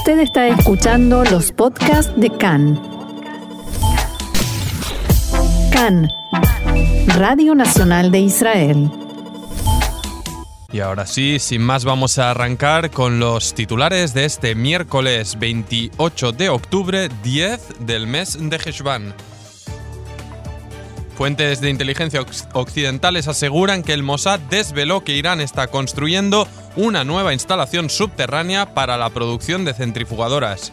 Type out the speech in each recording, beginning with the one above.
Usted está escuchando los podcasts de CAN. CAN, Radio Nacional de Israel. Y ahora sí, sin más vamos a arrancar con los titulares de este miércoles 28 de octubre, 10 del mes de Heshvan. Fuentes de inteligencia occidentales aseguran que el Mossad desveló que Irán está construyendo una nueva instalación subterránea para la producción de centrifugadoras.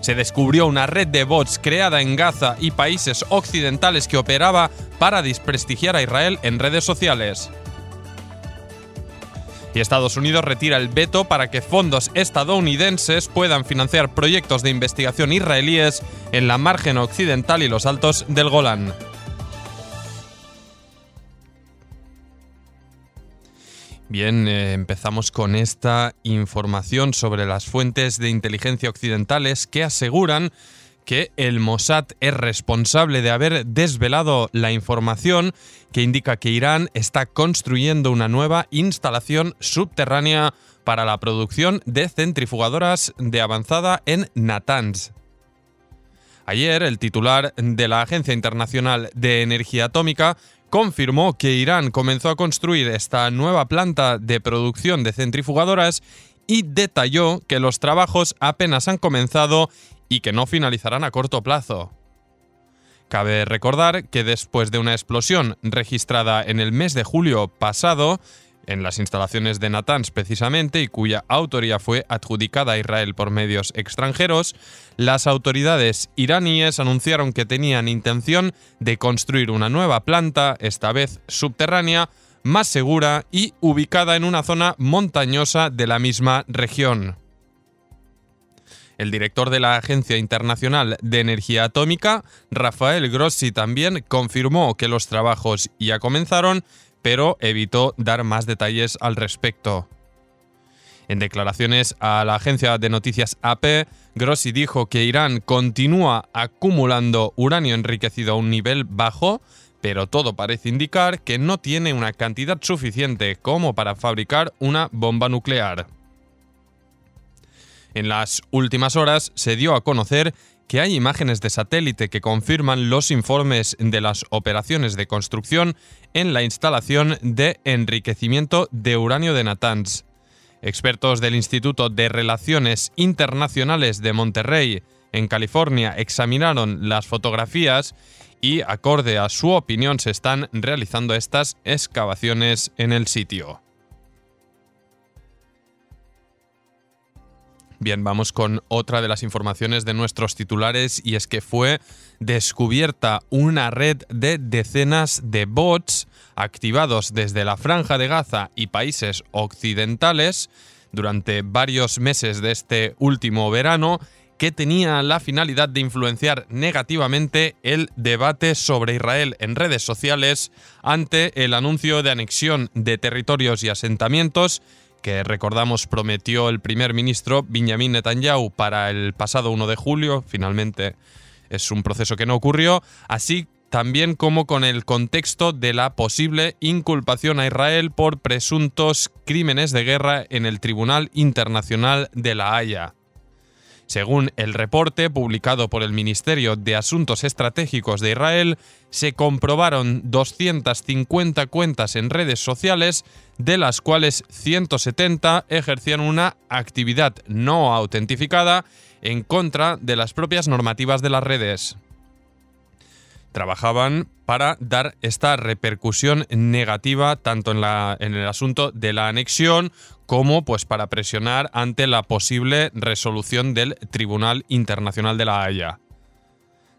Se descubrió una red de bots creada en Gaza y países occidentales que operaba para desprestigiar a Israel en redes sociales y Estados Unidos retira el veto para que fondos estadounidenses puedan financiar proyectos de investigación israelíes en la margen occidental y los altos del Golán. Bien, eh, empezamos con esta información sobre las fuentes de inteligencia occidentales que aseguran que el Mossad es responsable de haber desvelado la información que indica que Irán está construyendo una nueva instalación subterránea para la producción de centrifugadoras de avanzada en Natanz. Ayer, el titular de la Agencia Internacional de Energía Atómica confirmó que Irán comenzó a construir esta nueva planta de producción de centrifugadoras y detalló que los trabajos apenas han comenzado y que no finalizarán a corto plazo. Cabe recordar que después de una explosión registrada en el mes de julio pasado, en las instalaciones de Natanz precisamente, y cuya autoría fue adjudicada a Israel por medios extranjeros, las autoridades iraníes anunciaron que tenían intención de construir una nueva planta, esta vez subterránea, más segura y ubicada en una zona montañosa de la misma región. El director de la Agencia Internacional de Energía Atómica, Rafael Grossi, también confirmó que los trabajos ya comenzaron, pero evitó dar más detalles al respecto. En declaraciones a la agencia de noticias AP, Grossi dijo que Irán continúa acumulando uranio enriquecido a un nivel bajo, pero todo parece indicar que no tiene una cantidad suficiente como para fabricar una bomba nuclear. En las últimas horas se dio a conocer que hay imágenes de satélite que confirman los informes de las operaciones de construcción en la instalación de enriquecimiento de uranio de Natanz. Expertos del Instituto de Relaciones Internacionales de Monterrey, en California, examinaron las fotografías y, acorde a su opinión, se están realizando estas excavaciones en el sitio. Bien, vamos con otra de las informaciones de nuestros titulares y es que fue descubierta una red de decenas de bots activados desde la franja de Gaza y países occidentales durante varios meses de este último verano que tenía la finalidad de influenciar negativamente el debate sobre Israel en redes sociales ante el anuncio de anexión de territorios y asentamientos que recordamos prometió el primer ministro Benjamin Netanyahu para el pasado 1 de julio, finalmente es un proceso que no ocurrió, así también como con el contexto de la posible inculpación a Israel por presuntos crímenes de guerra en el Tribunal Internacional de la Haya. Según el reporte publicado por el Ministerio de Asuntos Estratégicos de Israel, se comprobaron 250 cuentas en redes sociales, de las cuales 170 ejercían una actividad no autentificada en contra de las propias normativas de las redes. Trabajaban para dar esta repercusión negativa tanto en, en, el asunto de la anexión como pues para presionar ante la posible resolución del Tribunal Internacional de la Haya.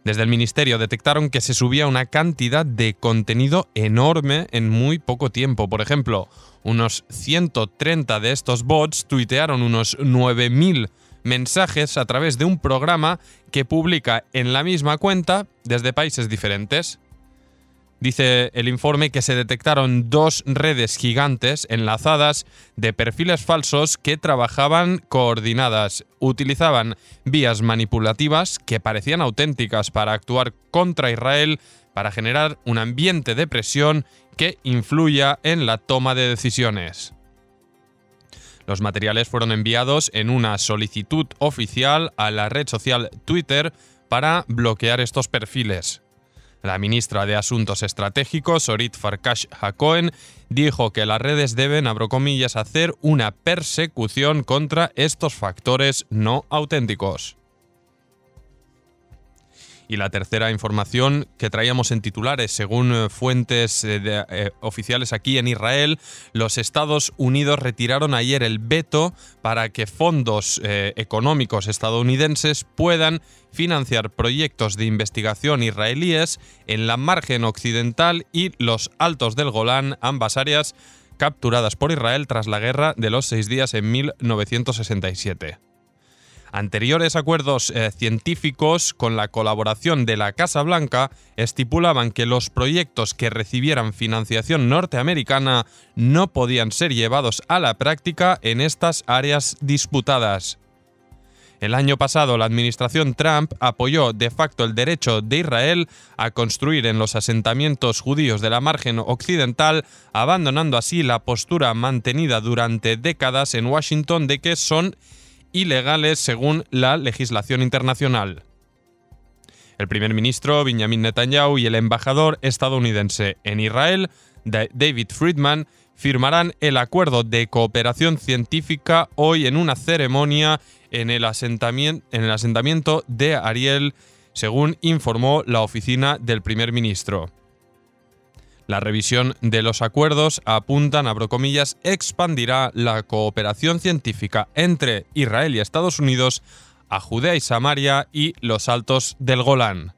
Desde el Ministerio detectaron que se subía una cantidad de contenido enorme en muy poco tiempo. Por ejemplo, unos 130 de estos bots tuitearon unos 9.000 mensajes a través de un programa que publica en la misma cuenta desde países diferentes. Dice el informe que se detectaron dos redes gigantes enlazadas de perfiles falsos que trabajaban coordinadas, utilizaban vías manipulativas que parecían auténticas para actuar contra Israel, para generar un ambiente de presión que influya en la toma de decisiones. Los materiales fueron enviados en una solicitud oficial a la red social Twitter para bloquear estos perfiles. La ministra de Asuntos Estratégicos, Orit Farkash Hakohen, dijo que las redes deben, abro hacer una persecución contra estos factores no auténticos. Y la tercera información que traíamos en titulares, según eh, fuentes eh, eh, oficiales aquí en Israel, los Estados Unidos retiraron ayer el veto para que fondos económicos estadounidenses puedan financiar proyectos de investigación israelíes en la margen occidental y los altos del Golán, ambas áreas capturadas por Israel tras la guerra de los seis días en 1967. Anteriores acuerdos eh, científicos con la colaboración de la Casa Blanca estipulaban que los proyectos que recibieran financiación norteamericana no podían ser llevados a la práctica en estas áreas disputadas. El año pasado la administración Trump apoyó de facto el derecho de Israel a construir en los asentamientos judíos de la margen occidental, abandonando así la postura mantenida durante décadas en Washington de que son ilegales según la legislación internacional. El primer ministro Benjamin Netanyahu y el embajador estadounidense en Israel, David Friedman, firmarán el acuerdo de cooperación científica hoy en una ceremonia en el, asentamiento, de Ariel, según informó la oficina del primer ministro. La revisión de los acuerdos apuntan, abro comillas, expandirá la cooperación científica entre Israel y Estados Unidos a Judea y Samaria y los altos del Golán.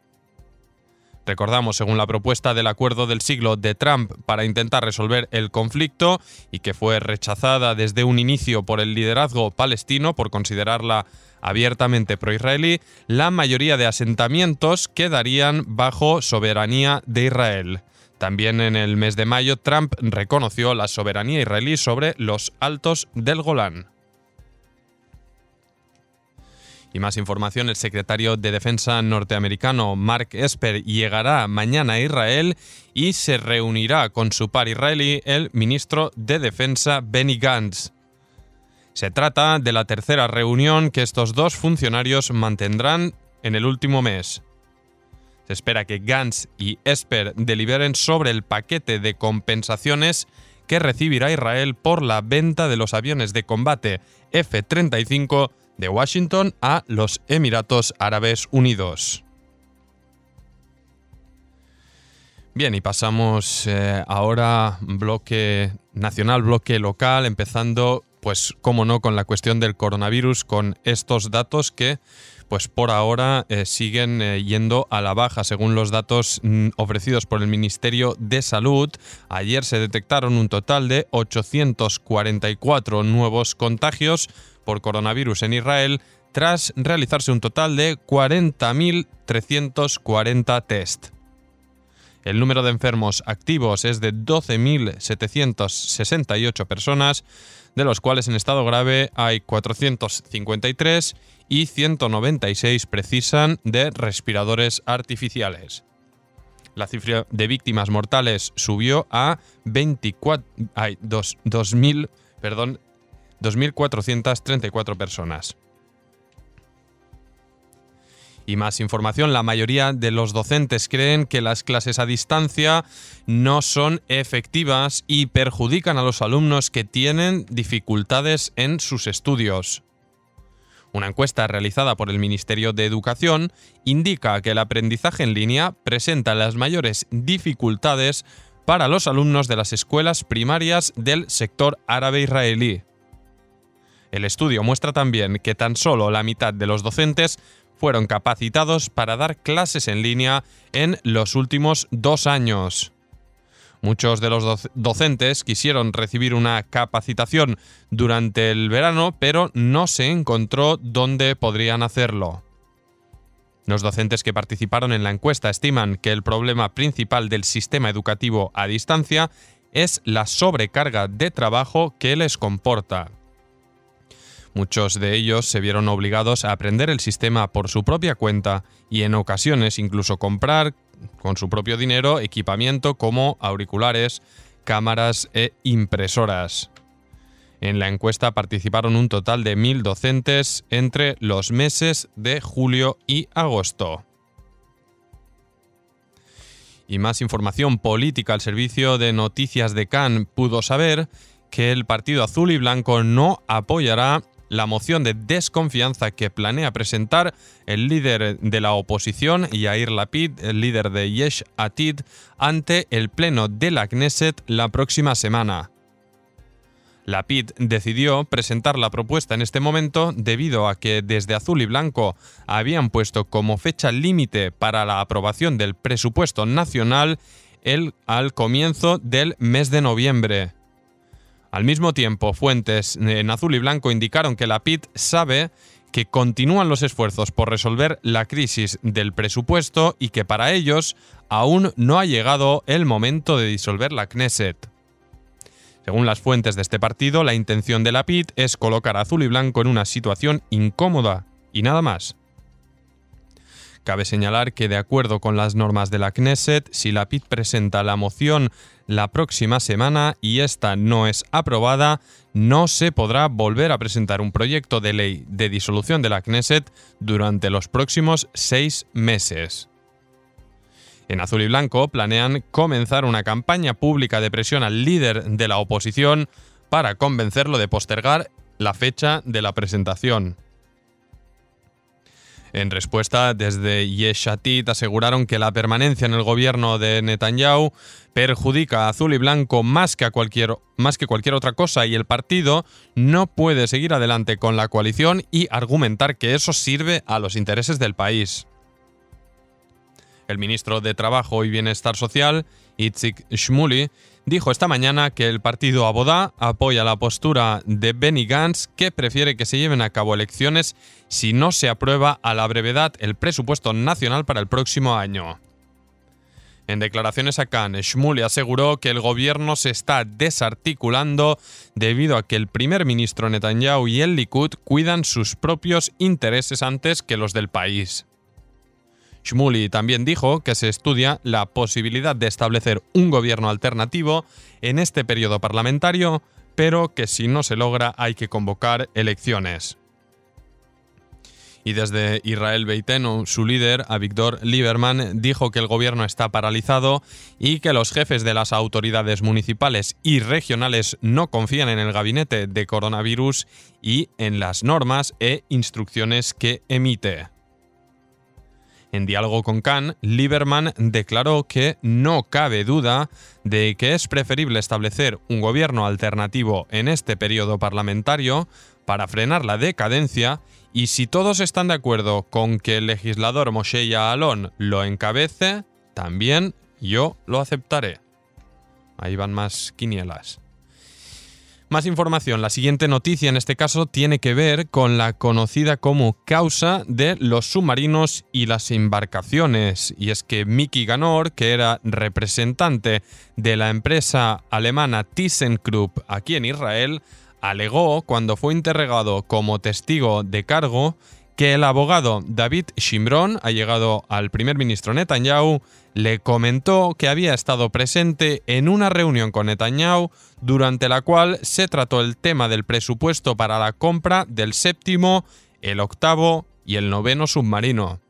Recordamos, según la propuesta del acuerdo del siglo de Trump para intentar resolver el conflicto y que fue rechazada desde un inicio por el liderazgo palestino por considerarla abiertamente pro-israelí, la mayoría de asentamientos quedarían bajo soberanía de Israel. También en el mes de mayo, Trump reconoció la soberanía israelí sobre los altos del Golán. Y más información, el secretario de Defensa norteamericano Mark Esper llegará mañana a Israel y se reunirá con su par israelí, el ministro de Defensa Benny Gantz. Se trata de la tercera reunión que estos dos funcionarios mantendrán en el último mes. Se espera que Gantz y Esper deliberen sobre el paquete de compensaciones que recibirá Israel por la venta de los aviones de combate F-35 de Washington a los Emiratos Árabes Unidos. Bien, y pasamos eh, ahora bloque nacional, bloque local, empezando, pues, como no, con la cuestión del coronavirus, con estos datos que pues por ahora eh, siguen eh, yendo a la baja. Según los datos mm, ofrecidos por el Ministerio de Salud, ayer se detectaron un total de 844 nuevos contagios por coronavirus en Israel tras realizarse un total de 40.340 test. El número de enfermos activos es de 12.768 personas, de los cuales en estado grave hay 453 y 196 precisan de respiradores artificiales. La cifra de víctimas mortales subió a 24, 2.000, perdón, 2.434 personas. Y más información, la mayoría de los docentes creen que las clases a distancia no son efectivas y perjudican a los alumnos que tienen dificultades en sus estudios. Una encuesta realizada por el Ministerio de Educación indica que el aprendizaje en línea presenta las mayores dificultades para los alumnos de las escuelas primarias del sector árabe israelí. El estudio muestra también que tan solo la mitad de los docentes fueron capacitados para dar clases en línea en los últimos dos años. Muchos de los docentes quisieron recibir una capacitación durante el verano, pero no se encontró dónde podrían hacerlo. Los docentes que participaron en la encuesta estiman que el problema principal del sistema educativo a distancia es la sobrecarga de trabajo que les comporta. Muchos de ellos se vieron obligados a aprender el sistema por su propia cuenta y en ocasiones incluso comprar con su propio dinero equipamiento como auriculares, cámaras e impresoras. En la encuesta participaron un total de mil docentes entre los meses de julio y agosto. Y más información política al servicio de noticias de Cannes pudo saber que el Partido Azul y Blanco no apoyará la moción de desconfianza que planea presentar el líder de la oposición, Yair Lapid, el líder de Yesh Atid, ante el Pleno de la Knesset la próxima semana. Lapid decidió presentar la propuesta en este momento debido a que desde Azul y Blanco habían puesto como fecha límite para la aprobación del presupuesto nacional el al comienzo del mes de noviembre. Al mismo tiempo, fuentes en azul y blanco indicaron que la PIT sabe que continúan los esfuerzos por resolver la crisis del presupuesto y que para ellos aún no ha llegado el momento de disolver la Knesset. Según las fuentes de este partido, la intención de la PIT es colocar a azul y blanco en una situación incómoda y nada más. Cabe señalar que, de acuerdo con las normas de la Knesset, si la PIT presenta la moción la próxima semana y esta no es aprobada, no se podrá volver a presentar un proyecto de ley de disolución de la Knesset durante los próximos seis meses. En azul y blanco planean comenzar una campaña pública de presión al líder de la oposición para convencerlo de postergar la fecha de la presentación. En respuesta, desde Yeshatit aseguraron que la permanencia en el gobierno de Netanyahu perjudica a Azul y Blanco más que, a cualquier, más que cualquier otra cosa y el partido no puede seguir adelante con la coalición y argumentar que eso sirve a los intereses del país. El ministro de Trabajo y Bienestar Social, Itzik Shmuli, dijo esta mañana que el partido Abodá apoya la postura de Benny Gantz que prefiere que se lleven a cabo elecciones si no se aprueba a la brevedad el presupuesto nacional para el próximo año. En declaraciones a Cannes, Shmuley aseguró que el gobierno se está desarticulando debido a que el primer ministro Netanyahu y el Likud cuidan sus propios intereses antes que los del país. Shmuley también dijo que se estudia la posibilidad de establecer un gobierno alternativo en este periodo parlamentario, pero que si no se logra hay que convocar elecciones. Y desde Israel Beitenu, su líder, Avigdor Lieberman, dijo que el gobierno está paralizado y que los jefes de las autoridades municipales y regionales no confían en el gabinete de coronavirus y en las normas e instrucciones que emite. En diálogo con Khan, Lieberman declaró que no cabe duda de que es preferible establecer un gobierno alternativo en este periodo parlamentario para frenar la decadencia y si todos están de acuerdo con que el legislador Moshe Yaalon lo encabece, también yo lo aceptaré. Ahí van más quinielas. Más información. La siguiente noticia en este caso tiene que ver con la conocida como causa de los submarinos y las embarcaciones. Y es que Mickey Ganor, que era representante de la empresa alemana ThyssenKrupp aquí en Israel, alegó cuando fue interrogado como testigo de cargo que el abogado David Shimron ha llegado al primer ministro Netanyahu, le comentó que había estado presente en una reunión con Netanyahu durante la cual se trató el tema del presupuesto para la compra del séptimo, el octavo y el noveno submarino.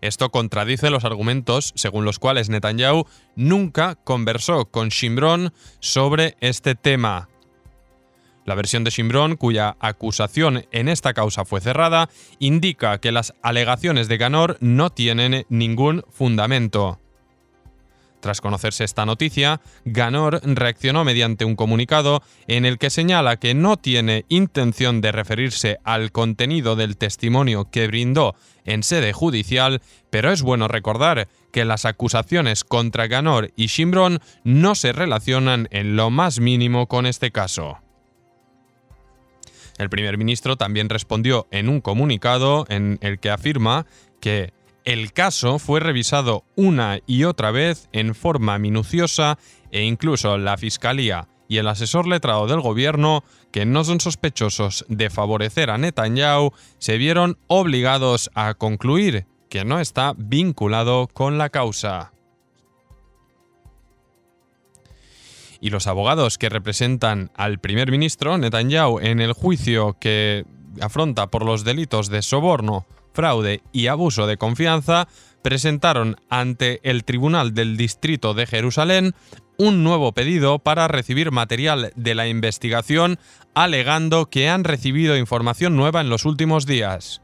Esto contradice los argumentos según los cuales Netanyahu nunca conversó con Shimron sobre este tema. La versión de Shimron, cuya acusación en esta causa fue cerrada, indica que las alegaciones de Ganor no tienen ningún fundamento. Tras conocerse esta noticia, Ganor reaccionó mediante un comunicado en el que señala que no tiene intención de referirse al contenido del testimonio que brindó en sede judicial, pero es bueno recordar que las acusaciones contra Ganor y Shimron no se relacionan en lo más mínimo con este caso. El primer ministro también respondió en un comunicado en el que afirma que el caso fue revisado una y otra vez en forma minuciosa e incluso la Fiscalía y el asesor letrado del gobierno, que no son sospechosos de favorecer a Netanyahu, se vieron obligados a concluir que no está vinculado con la causa. Y los abogados que representan al primer ministro Netanyahu en el juicio que afronta por los delitos de soborno, fraude y abuso de confianza, presentaron ante el Tribunal del Distrito de Jerusalén un nuevo pedido para recibir material de la investigación alegando que han recibido información nueva en los últimos días.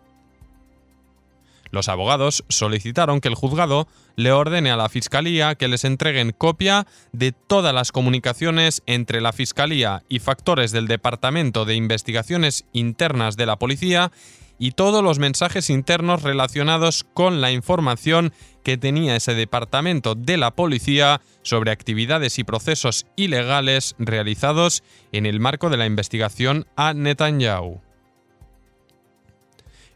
Los abogados solicitaron que el juzgado le ordene a la Fiscalía que les entreguen copia de todas las comunicaciones entre la Fiscalía y factores del Departamento de Investigaciones Internas de la Policía y todos los mensajes internos relacionados con la información que tenía ese departamento de la policía sobre actividades y procesos ilegales realizados en el marco de la investigación a Netanyahu.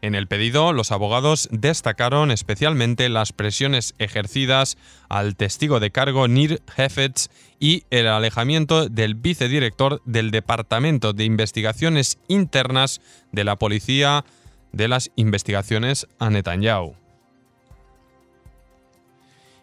En el pedido, los abogados destacaron especialmente las presiones ejercidas al testigo de cargo Nir Hefetz y el alejamiento del vicedirector del Departamento de Investigaciones Internas de la Policía de las investigaciones a Netanyahu.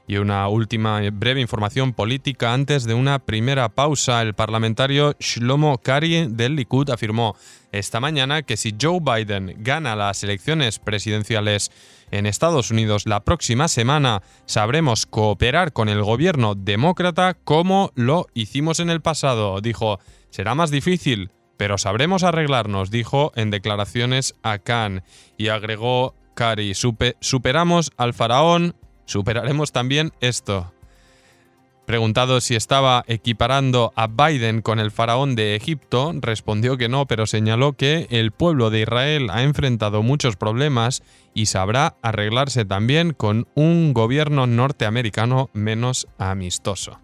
Y una última breve información política antes de una primera pausa. El parlamentario Shlomo Kari del Likud afirmó esta mañana que si Joe Biden gana las elecciones presidenciales en Estados Unidos la próxima semana, sabremos cooperar con el gobierno demócrata como lo hicimos en el pasado. Dijo, será más difícil, pero sabremos arreglarnos, dijo en declaraciones a Khan. Y agregó Kari, superamos al faraón, superaremos también esto. Preguntado si estaba equiparando a Biden con el faraón de Egipto, respondió que no, pero señaló que el pueblo de Israel ha enfrentado muchos problemas y sabrá arreglarse también con un gobierno norteamericano menos amistoso.